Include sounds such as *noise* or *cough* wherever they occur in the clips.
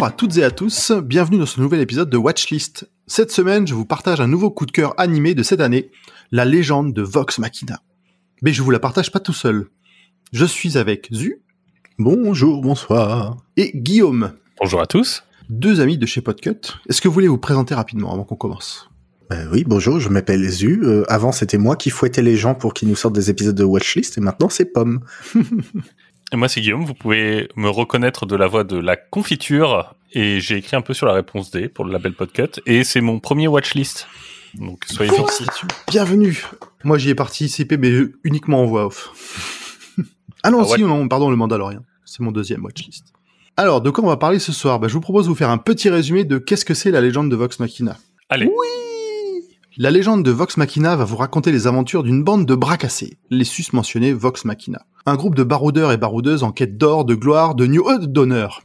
Bonjour à toutes et à tous, bienvenue dans ce nouvel épisode de Watchlist. Cette semaine, je vous partage un nouveau coup de cœur animé de cette année, la légende de Vox Machina. Mais je vous la partage pas tout seul. Je suis avec Zu. Bonjour, bonsoir. Et Guillaume. Bonjour à tous. Deux amis de chez Podcut. Est-ce que vous voulez vous présenter rapidement avant qu'on commence? Ben oui, bonjour, je m'appelle Zu. Euh, avant, c'était moi qui fouettais les gens pour qu'ils nous sortent des épisodes de Watchlist, et maintenant, c'est Pomme. *laughs* et moi, c'est Guillaume. Vous pouvez me reconnaître de la voix de la confiture, et j'ai écrit un peu sur la réponse D pour le label Podcut, et c'est mon premier Watchlist. Donc, soyez gentils. Bienvenue. Moi, j'y ai participé, mais uniquement en voix off. *laughs* ah non, ah, si, non, pardon, le Mandalorian. C'est mon deuxième Watchlist. Alors, de quoi on va parler ce soir? Bah, Je vous propose de vous faire un petit résumé de qu'est-ce que c'est la légende de Vox Machina. Allez. Oui la légende de Vox Machina va vous raconter les aventures d'une bande de bras cassés, les sus mentionnés Vox Machina. Un groupe de baroudeurs et baroudeuses en quête d'or, de gloire, de new d'honneur.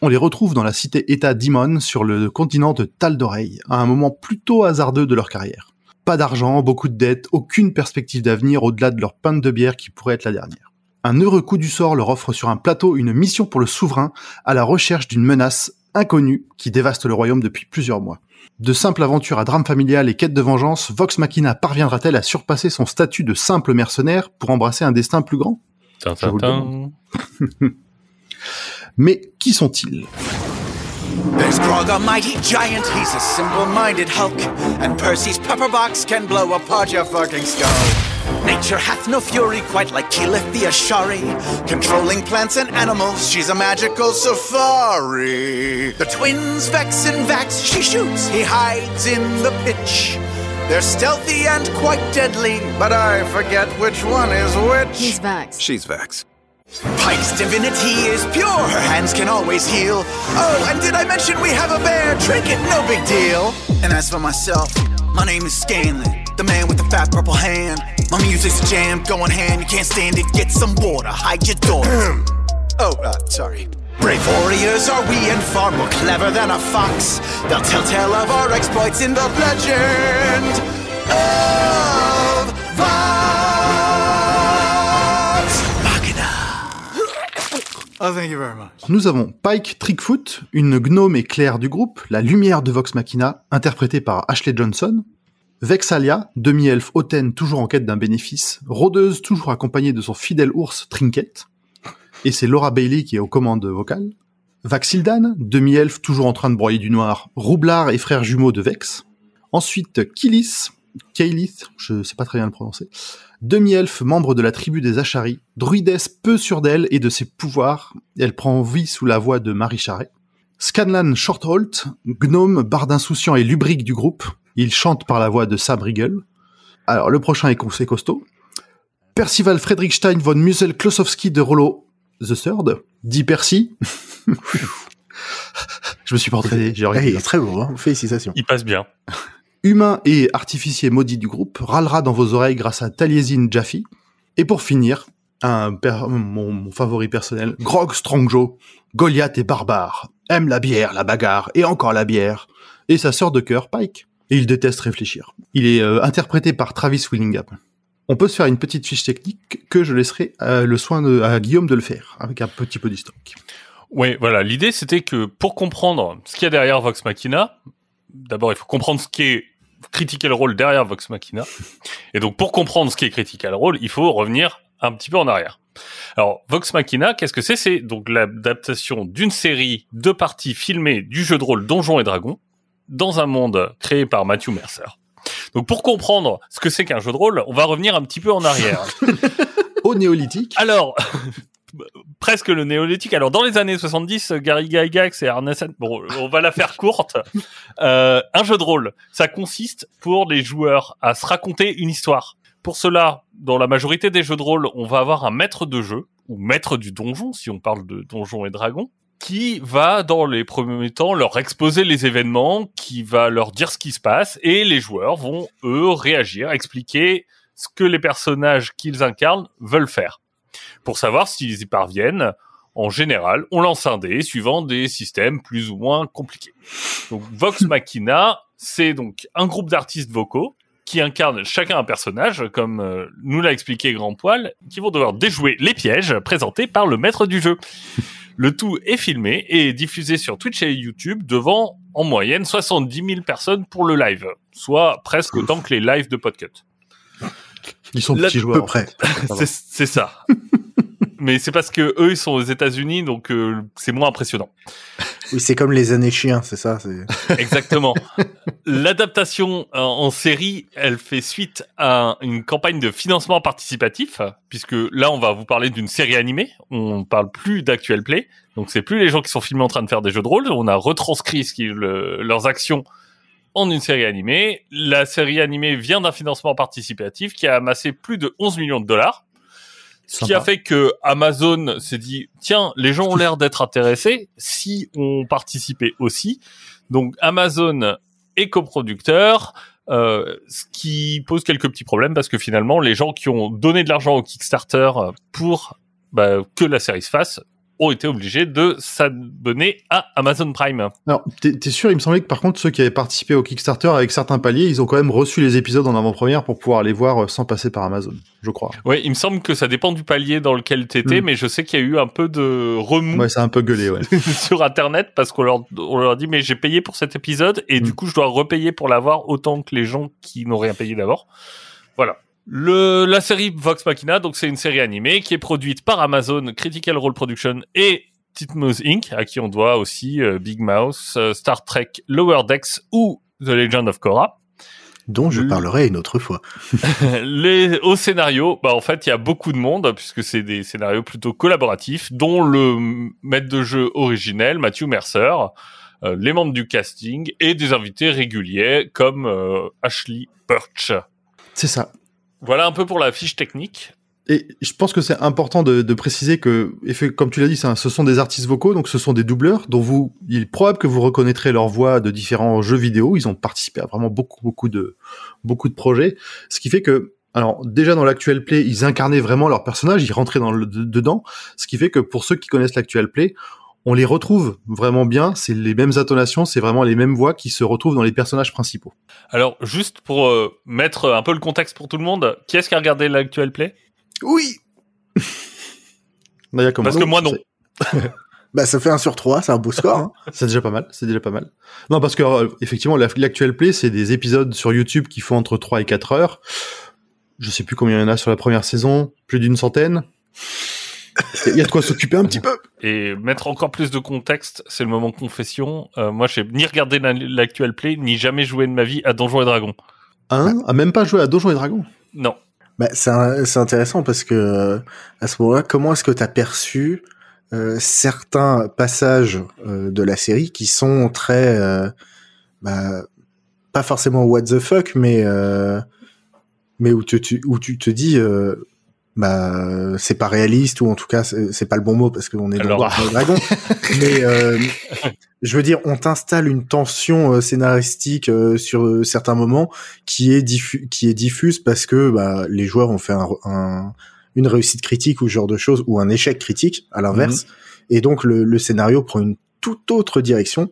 On les retrouve dans la cité-état d'Imon sur le continent de Tal'Dorei, à un moment plutôt hasardeux de leur carrière. Pas d'argent, beaucoup de dettes, aucune perspective d'avenir au-delà de leur pinte de bière qui pourrait être la dernière. Un heureux coup du sort leur offre sur un plateau une mission pour le souverain à la recherche d'une menace inconnue qui dévaste le royaume depuis plusieurs mois. De simple aventure à drame familial et quête de vengeance, Vox Machina parviendra-t-elle à surpasser son statut de simple mercenaire pour embrasser un destin plus grand? Mais qui sont-ils? There's Grog, a mighty giant, he's a simple-minded Hulk, and Percy's pepperbox can blow apart your fucking skull. Nature hath no fury quite like Keyleth the Ashari. Controlling plants and animals, she's a magical safari. The twins Vex and Vax, she shoots, he hides in the pitch. They're stealthy and quite deadly, but I forget which one is which. He's Vax. She's Vax. Pike's divinity is pure, her hands can always heal. Oh, and did I mention we have a bear trinket? No big deal. And as for myself, my name is Scanlan, the man with the fat purple hand. My music's a jam, going hand, you can't stand it, get some water, hide your door. oh, uh, sorry. Brave warriors are we and far more clever than a fox. They'll tell tale of our exploits in the legend of Vox Machina. Oh, thank you very much. Nous avons Pike Trickfoot, une gnome éclair du groupe, la lumière de Vox Machina, interprétée par Ashley Johnson. Vexalia, demi-elfe hautaine toujours en quête d'un bénéfice, rôdeuse toujours accompagnée de son fidèle ours Trinket, et c'est Laura Bailey qui est aux commandes vocales. Vaxildan, demi-elfe toujours en train de broyer du noir, roublard et frère jumeau de Vex. Ensuite, Kilis, Kaelith, je sais pas très bien le prononcer, demi-elfe membre de la tribu des Achari, druidesse peu sûre d'elle et de ses pouvoirs, elle prend vie sous la voix de Marie Charret. Scanlan Shortholt, gnome, barde insouciant et lubrique du groupe, il chante par la voix de Sam Riegel. Alors, le prochain est conseil costaud. Percival Friedrichstein von Musel-Klosowski de Rollo The Third, dit Percy. *laughs* Je me suis pas entraîné, j'ai Il est très beau, hein félicitations. Il passe bien. Humain et artificier maudit du groupe, râlera dans vos oreilles grâce à Taliesin Jaffe. Et pour finir, un mon, mon, favori personnel, Grog Strongjaw, Goliath et barbare, aime la bière, la bagarre et encore la bière, et sa sœur de cœur, Pike et il déteste réfléchir. Il est euh, interprété par Travis Willingham. On peut se faire une petite fiche technique que je laisserai le soin à Guillaume de le faire, avec un petit peu d'historique. Oui, voilà. L'idée, c'était que pour comprendre ce qu'il y a derrière Vox Machina, d'abord, il faut comprendre ce qui est Critical Role derrière Vox Machina. Et donc, pour comprendre ce qui est Critical Role, il faut revenir un petit peu en arrière. Alors, Vox Machina, qu'est-ce que c'est? C'est donc l'adaptation d'une série de parties filmées du jeu de rôle Donjons et Dragons, dans un monde créé par Matthew Mercer. Donc pour comprendre ce que c'est qu'un jeu de rôle, on va revenir un petit peu en arrière. *laughs* Au néolithique. Alors, *laughs* presque le néolithique. Alors dans les années 70, Gary Gygax et Arneson, bon, on va la faire courte. *laughs* Euh, un jeu de rôle, ça consiste pour les joueurs à se raconter une histoire. Pour cela, dans la majorité des jeux de rôle, on va avoir un maître de jeu ou maître du donjon, si on parle de donjons et dragons, qui va dans les premiers temps leur exposer les événements, qui va leur dire ce qui se passe, et les joueurs vont eux réagir, expliquer ce que les personnages qu'ils incarnent veulent faire. Pour savoir s'ils y parviennent, en général, on lance un dé suivant des systèmes plus ou moins compliqués. Donc Vox *laughs* Machina, c'est donc un groupe d'artistes vocaux qui incarnent chacun un personnage, comme euh, nous l'a expliqué Grand Poil, qui vont devoir déjouer les pièges présentés par le maître du jeu. *laughs* Le tout est filmé et diffusé sur Twitch et YouTube devant en moyenne 70 000 personnes pour le live, soit presque autant que les lives de Podcut. Ils sont Là, petits À joueurs. peu près. C'est c'est ça. *laughs* Mais c'est parce que eux ils sont aux États-Unis donc euh, c'est moins impressionnant. Oui, c'est comme les années chiens, c'est ça. *laughs* Exactement. L'adaptation en, en série, elle fait suite à une campagne de financement participatif, puisque là, on va vous parler d'une série animée. On parle plus d'actual play. Donc, c'est plus les gens qui sont filmés en train de faire des jeux de rôle. On a retranscrit ce leurs actions en une série animée. La série animée vient d'un financement participatif qui a amassé plus de 11 millions de dollars. Ce qui a fait que Amazon s'est dit, tiens, les gens ont l'air d'être intéressés si on participait aussi. Donc Amazon est coproducteur, euh, ce qui pose quelques petits problèmes parce que finalement, les gens qui ont donné de l'argent au Kickstarter pour bah, que la série se fasse ont été obligés de s'abonner à Amazon Prime. Alors, t'es sûr, il me semblait que par contre, ceux qui avaient participé au Kickstarter avec certains paliers, ils ont quand même reçu les épisodes en avant-première pour pouvoir les voir euh, sans passer par Amazon, je crois. Ouais, il me semble que ça dépend du palier dans lequel t'étais, Mm. mais je sais qu'il y a eu un peu de remous Ouais, a un peu gueulé, ouais. *laughs* sur Internet parce qu'on leur, on leur dit mais j'ai payé pour cet épisode et du Mm. coup je dois repayer pour l'avoir autant que les gens qui n'ont rien payé d'abord. Voilà. Le, la série Vox Machina, donc c'est une série animée qui est produite par Amazon, Critical Role Production et Titmouse Inc., à qui on doit aussi euh, Big Mouse, euh, Star Trek Lower Decks ou The Legend of Korra. dont je Le- parlerai une autre fois. *laughs* Les, au scénario, bah en fait, il y a beaucoup de monde puisque c'est des scénarios plutôt collaboratifs, dont le maître de jeu originel, Matthew Mercer, euh, les membres du casting et des invités réguliers comme euh, Ashley Birch. C'est ça. Voilà un peu pour la fiche technique. Et je pense que c'est important de, de préciser que, comme tu l'as dit, ce sont des artistes vocaux, donc ce sont des doubleurs dont vous, il est probable que vous reconnaîtrez leur voix de différents jeux vidéo. Ils ont participé à vraiment beaucoup, beaucoup de, beaucoup de projets. Ce qui fait que, alors, déjà dans l'actuel play, ils incarnaient vraiment leur personnage, ils rentraient dans le, de- dedans. Ce qui fait que pour ceux qui connaissent l'actuel play, on les retrouve vraiment bien. C'est les mêmes intonations, c'est vraiment les mêmes voix qui se retrouvent dans les personnages principaux. Alors, juste pour euh, mettre un peu le contexte pour tout le monde, qui est-ce qui a regardé l'actuel play? Oui Naya, Parce que moi, non. *laughs* Bah ça fait un sur trois, c'est un beau score. hein. *laughs* C'est déjà pas mal, c'est déjà pas mal. Non, parce que euh, effectivement, la- l'actuel play, c'est des épisodes sur YouTube qui font entre 3 et 4 heures. Je sais plus combien il y en a sur la première saison, plus d'une centaine. Il y a de quoi s'occuper un petit peu. Et mettre encore plus de contexte, c'est le moment confession. Euh, moi, j'ai ni regardé la- l'actuel play, ni jamais joué de ma vie à Donjons et Dragons. Hein? A même pas joué à Donjons et Dragons? Non. Bah, c'est un- c'est intéressant parce que euh, à ce moment-là, comment est-ce que tu as perçu euh, certains passages euh, de la série qui sont très, euh, bah, pas forcément what the fuck, mais euh, mais où tu, tu- où tu te dis, euh, bah c'est pas réaliste ou en tout cas c'est pas le bon mot parce qu'on est dans Alors- Donjons et Dragons. *laughs* mais euh, je veux dire, on t'installe une tension euh, scénaristique euh, sur euh, certains moments qui est qui est diffuse parce que bah, les joueurs ont fait un, un- une réussite critique ou ce genre de choses ou un échec critique à l'inverse. Et donc le, le scénario prend une toute autre direction.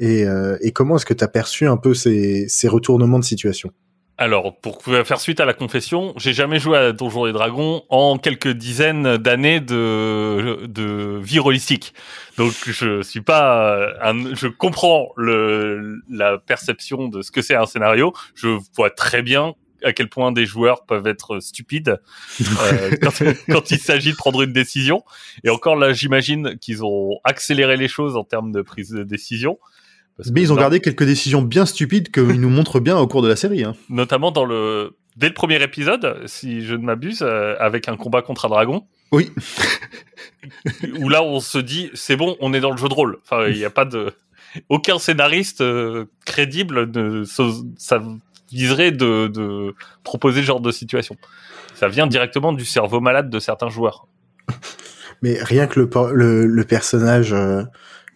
Et, euh, et comment est-ce que tu as perçu un peu ces, ces retournements de situation? Alors, pour faire suite à la confession, j'ai jamais joué à Donjons et Dragons en quelques dizaines d'années de, de vie holistique. Donc, je suis pas euh, un, je comprends le, la perception de ce que c'est un scénario. Je vois très bien à quel point des joueurs peuvent être stupides *laughs* euh, quand, quand il s'agit de prendre une décision. Et encore là, j'imagine qu'ils ont accéléré les choses en termes de prise de décision. Parce Mais ils ont gardé quelques décisions bien stupides qu'ils nous *laughs* montrent bien au cours de la série. Hein. notamment dans le dès le premier épisode, si je ne m'abuse, euh, avec un combat contre un dragon, Oui. *laughs* où là on se dit c'est bon, on est dans le jeu de rôle. Enfin, il n'y a pas de aucun scénariste euh, crédible ne ça viserait de, de proposer ce genre de situation. Ça vient directement du cerveau malade de certains joueurs. *laughs* mais rien que le, le personnage euh,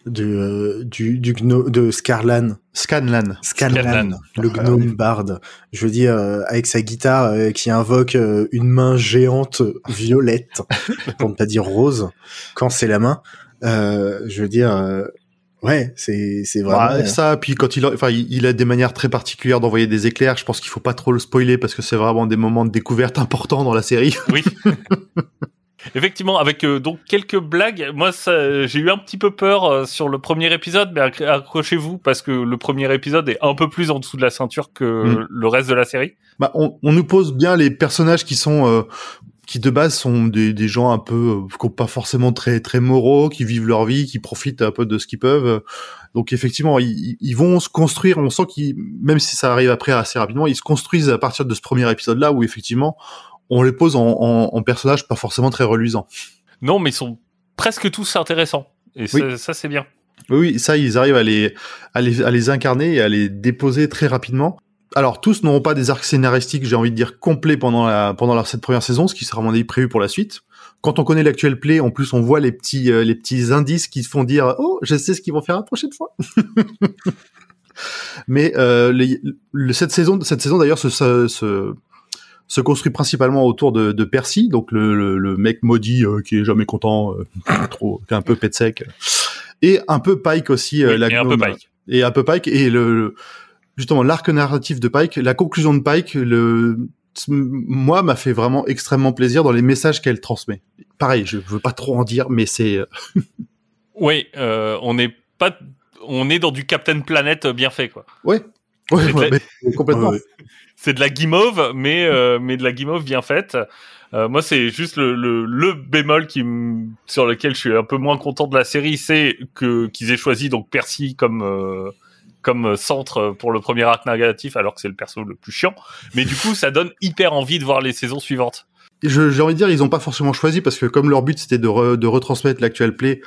du, euh, du, du gno- de Scarlan Scanlan. Scanlan, Scanlan. le Ah, gnome oui. barde. Je veux dire, euh, avec sa guitare euh, qui invoque euh, une main géante violette, *laughs* pour ne pas dire rose, quand c'est la main. Euh, je veux dire, euh, ouais, c'est c'est vraiment. Ouais, ça, puis quand il, a- enfin, il il a des manières très particulières d'envoyer des éclairs. Je pense qu'il faut pas trop le spoiler parce que c'est vraiment des moments de découverte importants dans la série. Oui. *laughs* Effectivement, avec euh, donc quelques blagues. Moi, j'ai eu un petit peu peur euh, sur le premier épisode, mais accro- accrochez-vous parce que le premier épisode est un peu plus en dessous de la ceinture que Mm. le reste de la série. Bah, on, on nous pose bien les personnages qui sont euh, qui de base sont des, des gens un peu euh, pas forcément très très moraux, qui vivent leur vie, qui profitent un peu de ce qu'ils peuvent. Donc effectivement, ils, ils vont se construire. On sent qu'ils, même si ça arrive après assez rapidement, ils se construisent à partir de ce premier épisode-là où effectivement on les pose en, en, en personnages pas forcément très reluisants. Non, mais ils sont presque tous intéressants. Et Oui. ça, ça, c'est bien. Oui, oui, ça, ils arrivent à les, à les, à les incarner et à les déposer très rapidement. Alors, tous n'auront pas des arcs scénaristiques, j'ai envie de dire, complets pendant la, pendant la, cette première saison, ce qui sera, à mon avis, prévu pour la suite. Quand on connaît l'actuel play, en plus, on voit les petits, euh, les petits indices qui font dire, oh, je sais ce qu'ils vont faire la prochaine fois. *laughs* Mais, euh, les- le- cette saison, cette saison, d'ailleurs, se, se, se, se construit principalement autour de, de Percy, donc le, le, le mec maudit euh, qui est jamais content, euh, *laughs* trop, qui est un peu pet sec, et un peu Pike aussi, euh, Oui, la et un peu Pike. et un peu Pike et le, le- justement l'arc narratif de Pike, la conclusion de Pike, le moi m'a fait vraiment extrêmement plaisir dans les messages qu'elle transmet. Pareil, je veux pas trop en dire, mais c'est *laughs* Oui, euh, on n'est pas, on est dans du Captain Planet bien fait, quoi. ouais, ouais, C'est ouais, de mais complètement. Ouais, C'est de la guimauve, mais euh, mais de la guimauve bien faite. Euh, moi, c'est juste le, le, le bémol qui sur lequel je suis un peu moins content de la série, c'est que qu'ils aient choisi donc Percy comme euh, comme centre pour le premier arc négatif, alors que c'est le perso le plus chiant. Mais du coup, ça donne hyper envie de voir les saisons suivantes. J'ai envie de dire, ils ont pas forcément choisi parce que comme leur but c'était de, de retransmettre l'actuel play,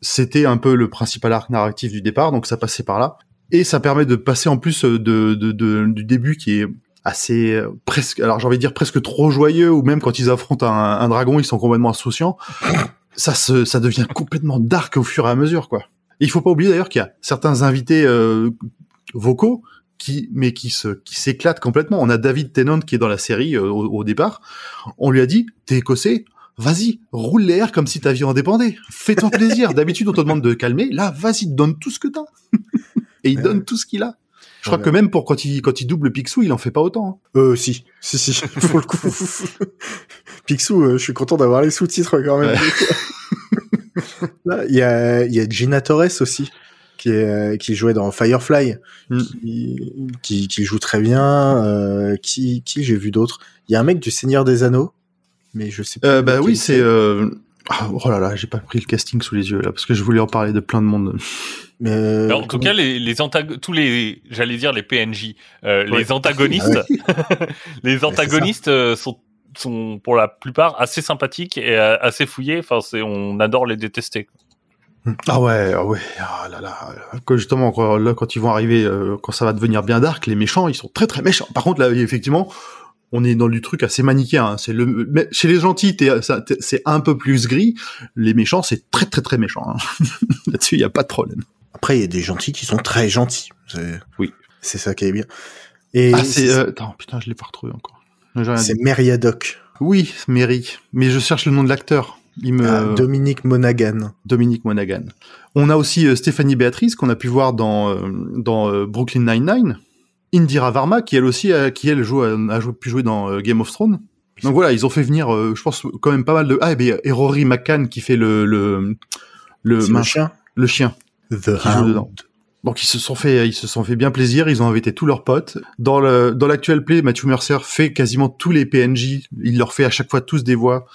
c'était un peu le principal arc narratif du départ, donc ça passait par là. Et ça permet de passer en plus de, de, de- du début qui est assez euh, presque, alors j'ai envie de dire presque trop joyeux, ou même quand ils affrontent un, un dragon, ils sont complètement insouciants. Ça se, ça devient complètement dark au fur et à mesure, quoi. Il faut pas oublier d'ailleurs qu'il y a certains invités euh, vocaux qui, mais qui se, qui s'éclatent complètement. On a David Tennant qui est dans la série euh, au, au départ. On lui a dit, t'es écossais, vas-y, roule les airs comme si ta vie en dépendait. Fais-toi plaisir. D'habitude, on te demande de calmer. Là, vas-y, donne tout ce que t'as. Et il Ouais. donne tout ce qu'il a. Je crois Ouais. que même pour quand il, quand il double Picsou, il en fait pas autant. hein. Euh, si, si, si, *laughs* faut le coup. *laughs* Picsou, euh, je suis content d'avoir les sous-titres quand même. *laughs* Là, il y a, il y a Gina Torres aussi, qui est, euh, qui jouait dans Firefly, Mm. qui, qui, qui joue très bien. Euh, qui, qui j'ai vu d'autres. Il y a un mec du Seigneur des Anneaux, mais je sais pas. Euh, bah oui, c'est. Ah, oh là là, j'ai pas pris le casting sous les yeux là parce que je voulais en parler de plein de monde. Mais, euh, Mais en tout cas, les, les antago- tous les, j'allais dire les PNJ, euh, Ouais. *laughs* les antagonistes, les antagonistes euh, sont sont pour la plupart assez sympathiques et assez fouillés. Enfin, c'est on adore les détester. Ah ouais, ah ouais, ah là là. Que justement, quand, là, quand ils vont arriver, quand ça va devenir bien dark, les méchants, ils sont très très méchants. Par contre, là, effectivement, on est dans du truc assez manichéen. hein. C'est le, mais chez les gentils, t'es- ça- t'es- c'est un peu plus gris. Les méchants, c'est très très très méchant. hein. *laughs* Là-dessus, il y a pas de problème. Après, il y a des gentils qui sont très gentils. C'est- Oui. C'est ça qui est bien. Et ah, c'est. Euh... Attends, putain, je l'ai pas retrouvé encore. C'est. Meriadoc, Oui, Mary. Mais je cherche le nom de l'acteur. Il me. Ah, Dominique Monaghan. Dominique Monaghan. On a aussi euh, Stéphanie Béatrice qu'on a pu voir dans euh, dans euh, Brooklyn Nine-Nine. Indira Varma qui elle aussi euh, qui elle joue a, a joué- pu jouer dans euh, Game of Thrones. Donc voilà, ils ont fait venir euh, je pense quand même pas mal de ah et, bien, et Rory McCann qui fait le le le, le chien. le chien. The Qui joue Hound. dedans. Donc ils se sont fait ils se sont fait bien plaisir, ils ont invité tous leurs potes. Dans le dans l'actuel play, Matthew Mercer fait quasiment tous les PNJ, il leur fait à chaque fois tous des voix.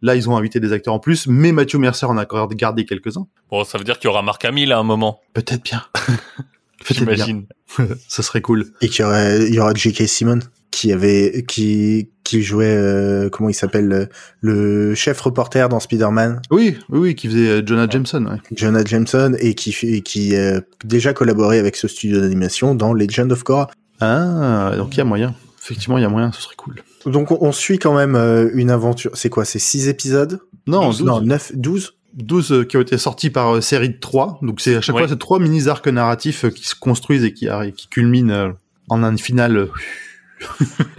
Là, ils ont invité des acteurs en plus, mais Matthew Mercer en a encore gardé quelques-uns. Bon, ça veut dire qu'il y aura Marc Hamill à un moment, Peut-être bien. *laughs* Peut-être bien. j'imagine. *laughs* Ce serait cool. Et qu'il y aurait, il y aura J.K. Simmons qui avait, qui, qui jouait, euh, comment il s'appelle, le, le chef reporter dans Spider-Man, Oui, oui, oui, qui faisait euh, Jonah Jameson. Ouais. Jonah Jameson, et qui, fait- qui a déjà collaboré avec ce studio d'animation dans Legend of Korra. Ah, donc il y a moyen. Effectivement, il y a moyen, ce serait cool. Donc on, on suit quand même euh, une aventure. C'est quoi C'est six épisodes? Non, 12, Non, 9, 12 12 euh, qui ont été sortis par euh, série de 3. Donc c'est à chaque Ouais. fois ces trois mini-arcs narratifs euh, qui se construisent et qui, qui culminent euh, en un final.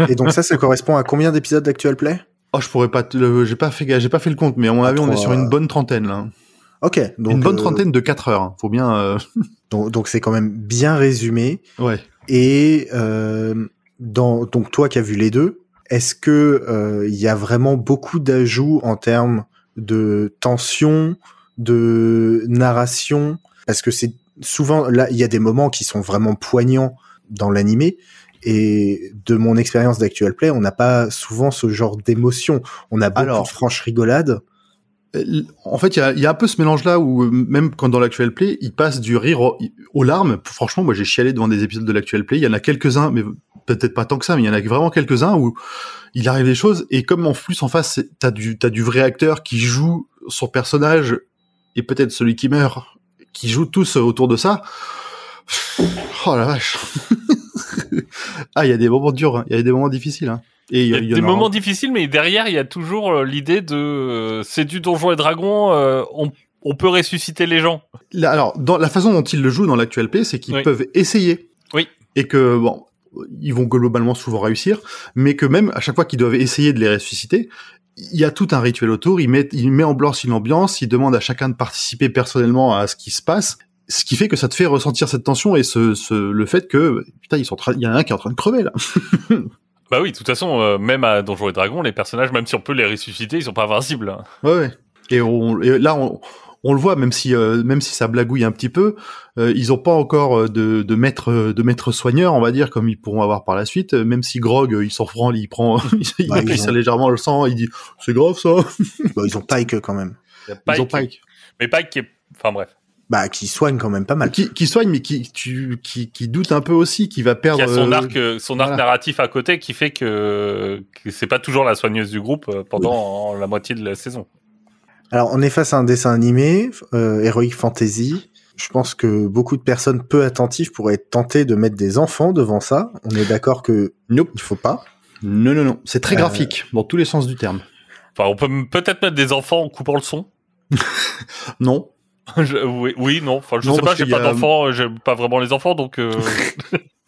Et donc ça, ça correspond à combien d'épisodes d'Actual Play? Oh, je pourrais pas, te le- j'ai pas fait, j'ai pas fait le compte, mais à mon avis, on est sur une bonne trentaine là. Ok, donc une bonne euh, trentaine de 4 heures. hein. Faut bien. euh, *laughs* donc donc c'est quand même bien résumé. Ouais. Et euh, dans donc toi qui as vu les deux, est-ce que euh, il y a vraiment beaucoup d'ajouts en termes de tension, de narration, parce que c'est souvent là, il y a des moments qui sont vraiment poignants dans l'animé. Et de mon expérience d'actual play, on n'a pas souvent ce genre d'émotion. On a beaucoup Alors. de franche rigolade. En fait, il y a, y a un peu ce mélange-là où euh, même quand dans l'actuel play, il passe du rire au- aux larmes. Franchement, moi, j'ai chialé devant des épisodes de l'actuel play. Il y en a quelques-uns, mais peut-être pas tant que ça, mais il y en a vraiment quelques-uns où il arrive des choses et comme en plus en face, t'as du t'as du vrai acteur qui joue son personnage et peut-être celui qui meurt, qui joue tous autour de ça. Oh la vache. *laughs* *laughs* ah, il y a des moments durs, hein. il y a des moments difficiles. Hein. Et Il y a des moments difficiles, mais derrière, il y a toujours euh, l'idée de euh, c'est du Donjon et Dragon, euh, on, on peut ressusciter les gens. Là, alors, dans la façon dont ils le jouent dans l'actuel P, c'est qu'ils Oui. peuvent essayer. Oui. Et que, bon, ils vont globalement souvent réussir, mais que même à chaque fois qu'ils doivent essayer de les ressusciter, il y a tout un rituel autour. Il met, il met en blanc une ambiance, il demande à chacun de participer personnellement à ce qui se passe. Ce qui fait que ça te fait ressentir cette tension et ce, ce le fait que, putain, ils sont en train- il y en a un qui est en train de crever, là. *laughs* Bah oui, de toute façon, euh, même à Donjon et Dragon, les personnages, même si on peut les ressusciter, ils sont pas invincibles. hein. Ouais, ouais. Et, on, et là, on, on le voit, même si, euh, même si ça blagouille un petit peu, euh, ils ont pas encore de, de maître, de maître soigneur, on va dire, comme ils pourront avoir par la suite. Même si Grog, il s'en prend, il prend, *laughs* il ont- légèrement le sang, il dit, c'est grave ça. Bon, ils ont Pike quand même. Ils ont Pike, Pike. mais Pike qui est... Enfin bref, Bah, qui soigne quand même pas mal. Qui, qui soigne, mais qui, tu, qui, qui doute un peu aussi, qui va qui perdre. a son euh, arc, euh, son arc voilà. narratif à côté qui fait que, que c'est pas toujours la soigneuse du groupe euh, pendant la moitié de la saison. Alors, on est face à un dessin animé, euh, Heroic Fantasy. Je pense que beaucoup de personnes peu attentives pourraient être tentées de mettre des enfants devant ça. On est d'accord que Nope. il faut pas. Non, non, non. C'est très Euh, graphique, dans tous les sens du terme. Enfin, on peut peut-être mettre des enfants en coupant le son. *laughs* Non. *laughs* Je- oui, oui, non. Enfin, je Non, sais pas, j'ai pas a- d'enfants, euh, j'aime pas vraiment les enfants, donc euh, *laughs*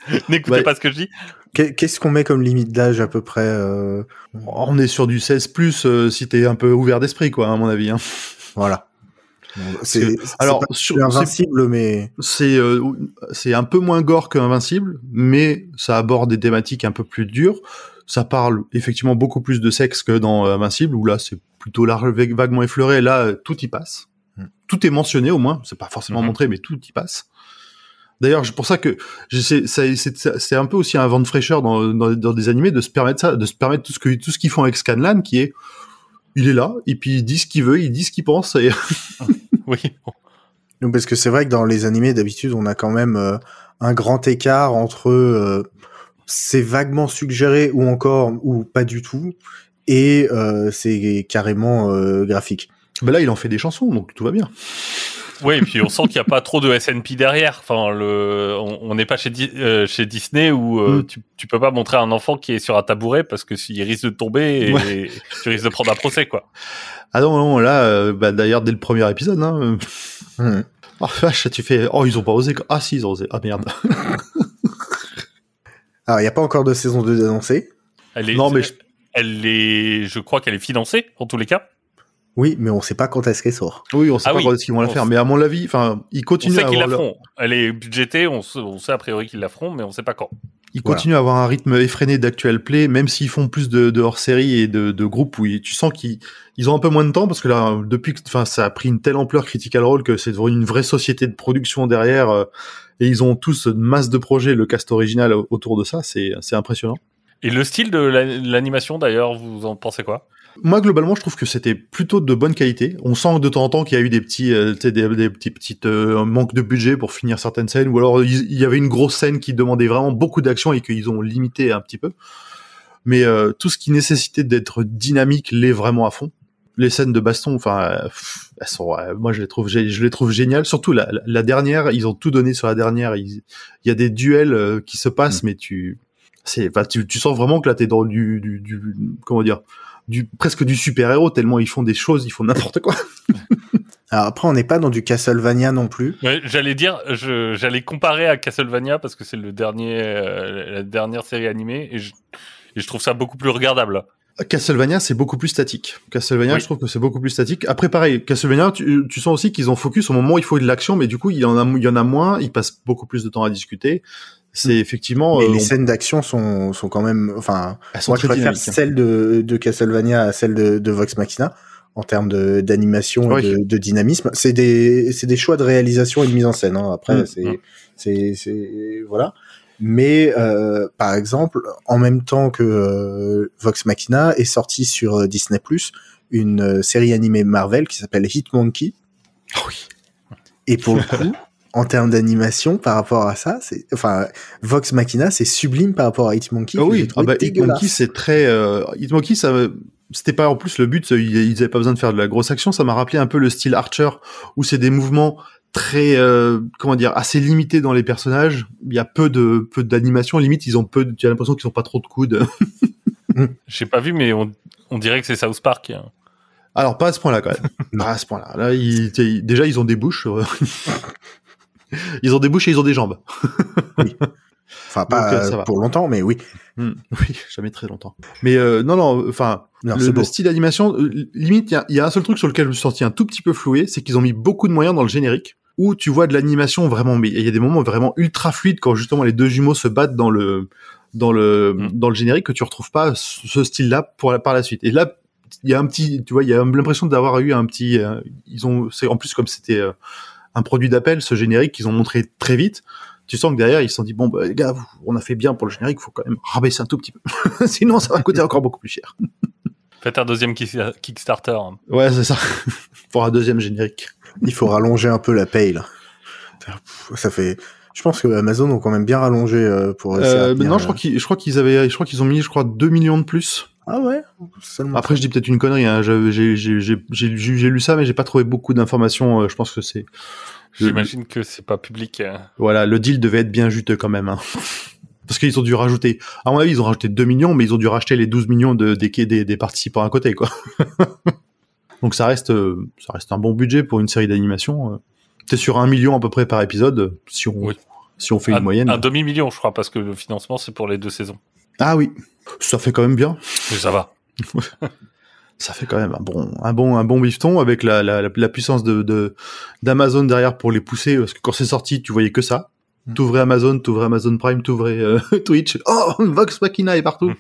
*laughs* n'écoutez Ouais. pas ce que je dis. Qu'est- Qu'est-ce qu'on met comme limite d'âge à peu près euh, On est sur du 16 plus, euh, si t'es un peu ouvert d'esprit, quoi, à mon avis. Hein. Voilà. C'est alors, sur- invincible, mais c'est euh, c'est un peu moins gore que Invincible, mais ça aborde des thématiques un peu plus dures. Ça parle effectivement beaucoup plus de sexe que dans euh, Invincible, où là c'est plutôt large, vague- vaguement effleuré. Là, euh, tout y passe. Tout est mentionné au moins. C'est pas forcément Mhm. montré, mais tout y passe. D'ailleurs, c'est pour ça que c'est c'est un peu aussi un vent de fraîcheur dans, dans, dans des animés de se permettre ça, de se permettre tout ce que tout ce qu'ils font avec Scanlan, qui est il est là et puis il dit ce qu'il veut, il dit ce qu'il pense et *laughs* Oui. Donc, parce que c'est vrai que dans les animés d'habitude, on a quand même euh, un grand écart entre euh, c'est vaguement suggéré ou encore ou pas du tout et euh, c'est carrément euh, graphique. Ben là il en fait des chansons, donc tout va bien. Oui, et puis on sent qu'il n'y a pas trop de SNP derrière. Enfin, le, on n'est pas chez, Di- euh, chez Disney où euh, Mm. tu, tu peux pas montrer un enfant qui est sur un tabouret parce que s'il risque de tomber et Ouais. tu risques de prendre un procès, quoi. Ah non, non, là, euh, bah, d'ailleurs, dès le premier épisode, hein, euh, *laughs* oh vache, tu fais, oh, ils ont pas osé, ah si, ils ont osé, ah merde. *laughs* Alors, il n'y a pas encore de saison 2 d'annoncé. Elle est, Non, mais je- elle est, je crois qu'elle est financée en tous les cas. Oui, mais on sait pas quand est-ce qu'elle sort. Oui, on sait Ah pas oui. quand est-ce qu'ils vont la On faire, sait- mais à mon avis, enfin, ils On continuent sait à qu'ils la leur- feront. Elle est budgétée, on sait, on sait a priori qu'ils la feront, mais on sait pas quand. ils Voilà. continuent à avoir un rythme effréné d'actual play, même s'ils font plus de, de hors-série et de, de groupes où ils- tu sens qu'ils ils ont un peu moins de temps parce que là, depuis que, enfin, ça a pris une telle ampleur Critical Role que c'est devenu une vraie société de production derrière euh, et ils ont tous une masse de projets, le cast original autour de ça, c'est, c'est impressionnant. Et le style de la- l'animation, d'ailleurs, vous en pensez quoi? Moi, globalement, je trouve que c'était plutôt de bonne qualité. On sent de temps en temps qu'il y a eu des petits, euh, tu sais, des, des petits, petites euh, manques de budget pour finir certaines scènes, ou alors il y avait une grosse scène qui demandait vraiment beaucoup d'action et qu'ils ont limité un petit peu. Mais euh, tout ce qui nécessitait d'être dynamique l'est vraiment à fond. Les scènes de baston, enfin, elles sont, moi je les trouve, je les trouve géniales. Surtout la, la- dernière, ils ont tout donné sur la dernière. Il y a des duels euh, qui se passent, mais tu, c'est, enfin, tu, tu sens vraiment que là t'es dans du, du, du, comment dire, du presque du super héros tellement ils font des choses, ils font n'importe quoi. *laughs* Alors après, on n'est pas dans du Castlevania non plus. Ouais, J'allais dire, je- j'allais comparer à Castlevania parce que c'est le dernier, euh, la dernière série animée et je, et je trouve ça beaucoup plus regardable. Castlevania, c'est beaucoup plus statique. Castlevania, Oui. je trouve que c'est beaucoup plus statique. Après, pareil, Castlevania, tu, tu sens aussi qu'ils ont focus au moment où il faut de l'action, mais du coup, il y en a, il y en a moins, ils passent beaucoup plus de temps à discuter. C'est effectivement, Mais euh, les on- scènes d'action sont, sont quand même, enfin, elles sont moi je préfère hein. celle de, de Castlevania à celle de, de Vox Machina. en termes de d'animation Oui. et de, de dynamisme. C'est des c'est des choix de réalisation et de mise en scène. Hein. Après, Mm. c'est c'est c'est voilà. Mais euh, par exemple, en même temps que euh, Vox Machina est sorti sur euh, Disney Plus une euh, série animée Marvel qui s'appelle Hitmonkey. oui. Et pour le coup, en termes d'animation, par rapport à ça, c'est enfin Vox Machina, c'est sublime par rapport à Hitmonkey. Ah j'ai oui, ah bah. Hitmonkey, c'est très. Euh, Hitmonkey, ça, c'était pas en plus le but. Ils, avaient pas besoin de faire de la grosse action. Ça m'a rappelé un peu le style Archer, où c'est des mouvements très, euh, comment dire, assez limités dans les personnages. Il y a peu de peu d'animation. Limite, ils ont peu. de- Tu as l'impression qu'ils ont pas trop de coudes. *laughs* J'ai pas vu, mais on, on dirait que c'est South Park. hein. Alors pas à ce point-là quand même. *laughs* pas à ce point-là. Là, ils, déjà, ils ont des bouches. *laughs* *laughs* ils ont des bouches et ils ont des jambes. *laughs* Enfin, pas Donc, euh, pour longtemps, mais oui. Hmm, *laughs* oui, jamais très longtemps. Mais euh, non, non. Enfin, le, style d'animation, euh, limite, il y a, il y a un seul truc sur lequel je me suis senti un tout petit peu floué, c'est qu'ils ont mis beaucoup de moyens dans le générique, où tu vois de l'animation vraiment, mais il y a des moments vraiment ultra fluides quand justement les deux jumeaux se battent dans le dans le Mm. dans le générique que tu retrouves pas ce style-là pour la- par la suite. Et là, il y a un petit, tu vois, il y a l'impression d'avoir eu un petit, euh, ils ont, c'est en plus comme c'était un produit d'appel, ce générique qu'ils ont montré très vite. Tu sens que derrière ils se sont dit bon bah les gars, on a fait bien pour le générique, faut quand même rabaisser un tout petit peu, *laughs* sinon ça va coûter *laughs* encore beaucoup plus cher. Faites un deuxième kick- Kickstarter. hein. Ouais, c'est ça. *laughs* Pour un deuxième générique. Il faut rallonger un peu la paye là. Ça fait. Je pense que Amazon ont quand même bien rallongé euh, pour. Euh, non, je euh, crois qu'ils, je crois qu'ils avaient, je crois qu'ils ont mis, je crois, 2 millions de plus. Ah ouais. Seulement. Après, je dis peut-être une connerie. Hein. J'ai, lu ça, mais j'ai pas trouvé beaucoup d'informations. Euh, Je pense que c'est, J'imagine que c'est pas public. hein. voilà, le deal devait être bien juteux quand même. Hein. *laughs* Parce qu'ils ont dû rajouter, à mon avis, ils ont rajouté 2 millions, mais ils ont dû racheter les 12 millions de, des, des, des participants à côté, quoi. *laughs* Donc ça reste, euh, ça reste un bon budget pour une série d'animation. euh. T'es sur un million à peu près par épisode, euh, si on, Oui. si on fait une un, moyenne. un demi-million, je crois, parce que le financement, c'est pour les deux saisons. Ah oui, ça fait quand même bien. Mais ça va. *laughs* ça fait quand même un bon, un bon, un bon bifton avec la, la, la, puissance de, de, d'Amazon derrière pour les pousser. Parce que quand c'est sorti, tu voyais que ça. Mm. T'ouvrais Amazon, t'ouvrais Amazon Prime, t'ouvrais euh, *laughs* Twitch. Oh, *laughs* Vox Machina est partout. Mm.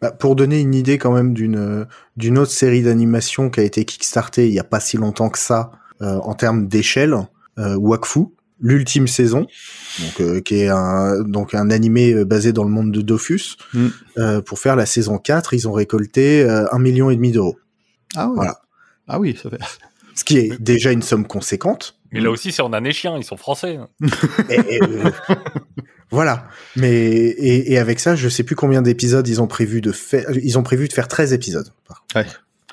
Bah, pour donner une idée quand même d'une euh, d'une autre série d'animation qui a été kickstartée il y a pas si longtemps que ça euh, en termes d'échelle, euh, Wakfu, l'ultime saison, donc euh, qui est un donc un animé euh, basé dans le monde de Dofus. Mm. Euh, pour faire la saison 4, ils ont récolté euh, un million et demi d'euros. Ah oui. Voilà. Ah oui, ça fait. Ce qui est déjà une somme conséquente. Mais là aussi, c'est en année chien, ils sont français. hein. *laughs* Et- et, euh, voilà. Mais et, et avec ça, je sais plus combien d'épisodes ils ont prévu de faire. Ils ont prévu de faire 13 épisodes.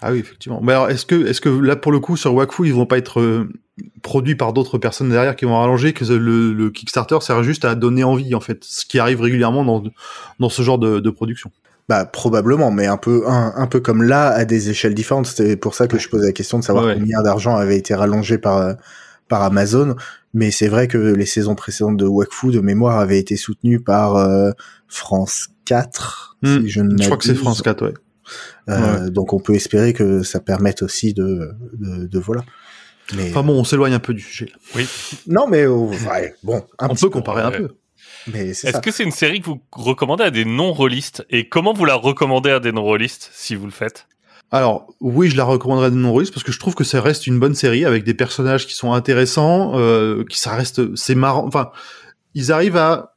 Ah oui, effectivement. Mais alors, est-ce que, est-ce que là, pour le coup, sur Wakfu, ils vont pas être produits par d'autres personnes derrière qui vont rallonger que le, le Kickstarter sert juste à donner envie, en fait, ce qui arrive régulièrement dans, dans ce genre de, de production. Bah probablement, mais un peu un, un peu comme là à des échelles différentes. C'était pour ça que je posais la question de savoir Ouais. combien d'argent avait été rallongé par par Amazon. Mais c'est vrai que les saisons précédentes de Wakfu de mémoire avaient été soutenues par euh, France 4. Hmm. Si je, ne Je crois que c'est. France 4, ouais. Euh, Donc on peut espérer que ça permette aussi de de, de voilà. Mais Enfin bon, on s'éloigne un peu du sujet. là. non, mais ouais, bon, un On petit peut peu, comparer un ouais. peu. mais c'est Est-ce que c'est une série que vous recommandez à des non-relistes Et comment vous la recommandez à des non-relistes, si vous le faites? Alors, oui, je la recommanderais de non parce que je trouve que ça reste une bonne série avec des personnages qui sont intéressants, euh, qui ça reste, c'est marrant. Enfin, ils arrivent à,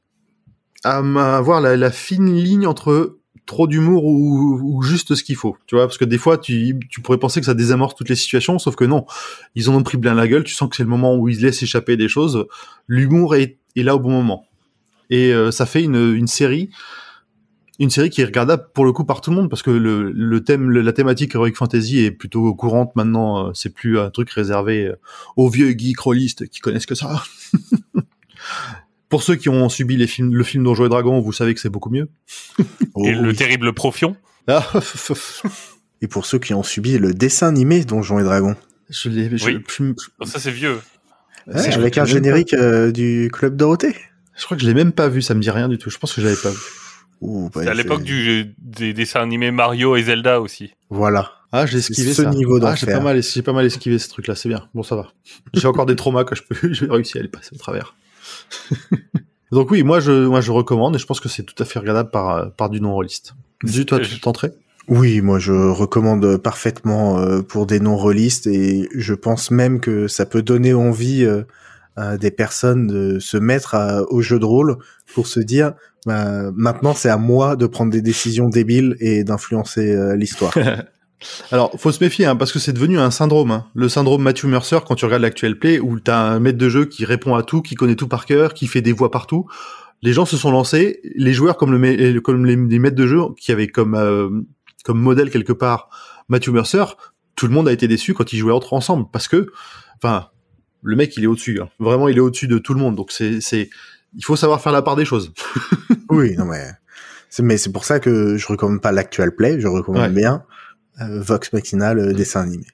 à à avoir la, la fine ligne entre trop d'humour ou, juste ce qu'il faut, tu vois, parce que des fois, tu, pourrais penser que ça désamorce toutes les situations, sauf que non, ils en ont pris plein la gueule. Tu sens que c'est le moment où ils laissent échapper des choses. L'humour est, là au bon moment, et euh, ça fait une, série une série qui est regardable pour le coup par tout le monde parce que le, thème, la thématique heroic fantasy est plutôt courante maintenant. euh, C'est plus un truc réservé euh, aux vieux geeks qui connaissent que ça. *laughs* pour ceux qui ont subi les films, le film Donjons et Dragons, vous savez que c'est beaucoup mieux. Oh, *laughs* Et le oui. terrible Profion Ah, *laughs* Et pour ceux qui ont subi le dessin animé Donjons et Dragons, je l'ai, je- Oui. je- je- Oh, Ça, c'est vieux. Ouais, je- avec je un générique euh, du club Dorothée. je crois que je l'ai même pas vu, ça me dit rien du tout. Je pense que j'avais pas vu. Ouh, bah, C'est à l'époque du, des dessins animés Mario et Zelda aussi. Voilà. Ah, j'ai esquivé ce ça. niveau ah, j'ai d'enfer. pas mal, j'ai pas mal esquivé ce truc-là, c'est bien. Bon, ça va. J'ai encore des traumas que je peux, *laughs* j'ai réussi à les passer au travers. *laughs* Donc oui, moi je, moi je recommande et je pense que c'est tout à fait regardable par, par du non-rôliste. Du toi, tu tenterais Oui, moi je recommande parfaitement euh, pour des non-relistes et je pense même que ça peut donner envie euh, à des personnes de se mettre à- au jeu de rôle pour se dire bah, maintenant c'est à moi de prendre des décisions débiles et d'influencer euh, l'histoire. *laughs* Alors, faut se méfier, hein, parce que c'est devenu un syndrome. hein. Le syndrome Matthew Mercer, quand tu regardes l'actuel play, où t'as un maître de jeu qui répond à tout, qui connaît tout par cœur, qui fait des voix partout. Les gens se sont lancés, les joueurs comme, le, comme les, les maîtres de jeu, qui avaient comme, euh, comme modèle quelque part Matthew Mercer, tout le monde a été déçu quand ils jouaient entre ensemble, parce que, enfin, le mec, il est au-dessus. hein. Vraiment, il est au-dessus de tout le monde. Donc, c'est, c'est, il faut savoir faire la part des choses. *laughs* oui, non mais c'est mais c'est pour ça que je recommande pas l'actual play, je recommande Ouais. bien euh, Vox Machina le dessin animé.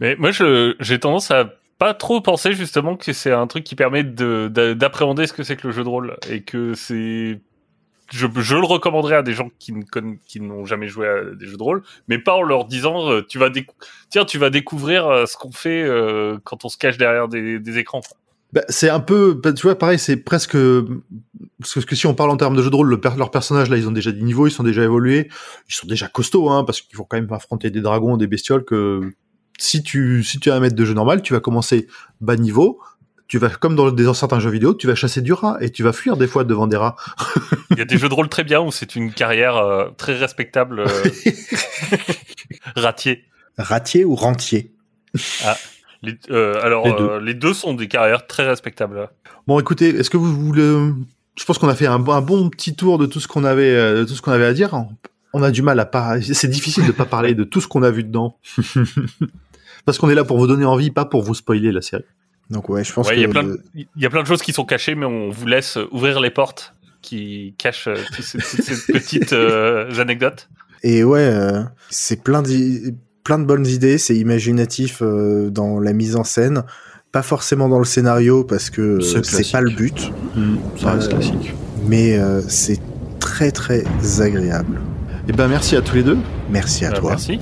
Mais moi, j'ai tendance à pas trop penser justement que c'est un truc qui permet de, d'a- d'appréhender ce que c'est que le jeu de rôle et que c'est. Je, je le recommanderais à des gens qui ne conna- qui n'ont jamais joué à des jeux de rôle, mais pas en leur disant euh, tu vas décou- tiens tu vas découvrir euh, ce qu'on fait euh, quand on se cache derrière des, des écrans. Bah, c'est un peu, bah, tu vois, pareil, c'est presque parce que, si on parle en termes de jeu de rôle, le per- leurs personnages là, ils ont déjà des niveaux, ils sont déjà évolués, ils sont déjà costauds, hein, parce qu'il faut quand même affronter des dragons, des bestioles que si tu si tu es un maître de jeu normal, tu vas commencer bas niveau, tu vas comme dans des dans certains jeux vidéo, tu vas chasser du rat et tu vas fuir des fois devant des rats. Il y a des jeux de rôle très bien où c'est une carrière euh, très respectable, euh, *laughs* *laughs* ratier. Ratier ou rentier? Les, euh, alors Les deux. euh, les deux sont des carrières très respectables. Bon, écoutez, est-ce que vous voulez Je pense qu'on a fait un, bon- un bon petit tour de tout ce qu'on avait, euh, de tout ce qu'on avait à dire. On a du mal à pas. C'est difficile de pas parler de tout ce qu'on a vu dedans, *laughs* parce qu'on est là pour vous donner envie, pas pour vous spoiler la série. Donc ouais, je pense Ouais, que il y a plein le- de- il y a plein de choses qui sont cachées, mais on vous laisse ouvrir les portes qui cachent toutes ces, toutes ces *laughs* petites euh, anecdotes. Et ouais, euh, c'est plein, d'i- plein de bonnes idées, c'est imaginatif euh, dans la mise en scène, pas forcément dans le scénario parce que euh, C'est pas le but, ça reste Euh, classique. mais euh, c'est très très agréable. Eh ben, merci à tous les deux. Merci à Euh, toi. Merci.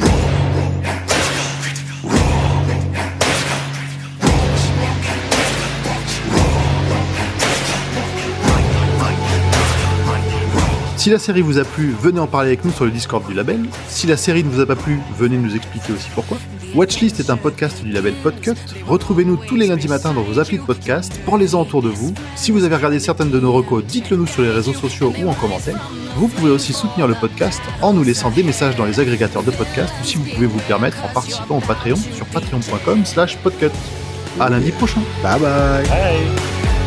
Si la série vous a plu, venez en parler avec nous sur le Discord du label. Si la série ne vous a pas plu, venez nous expliquer aussi pourquoi. Watchlist est un podcast du label Podcut. Retrouvez-nous tous les lundis matins dans vos applis de podcast. Parlez-en autour de vous. Si vous avez regardé certaines de nos recos, dites-le nous sur les réseaux sociaux ou en commentaire. Vous pouvez aussi soutenir le podcast en nous laissant des messages dans les agrégateurs de podcasts ou si vous pouvez vous permettre en participant au Patreon sur patreon.com slash podcut. À lundi prochain. Bye. Bye.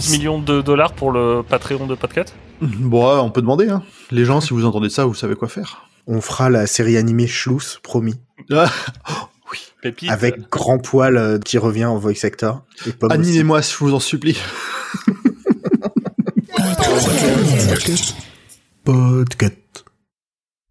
11 millions de dollars pour le Patreon de Podcast Bon, on peut demander. Hein. Les gens, si vous entendez ça, vous savez quoi faire. On fera la série animée Schluss, promis. Pépite. Avec Grand Poil euh, qui revient en voice actor. Animez-moi, je vous en supplie. Podcast.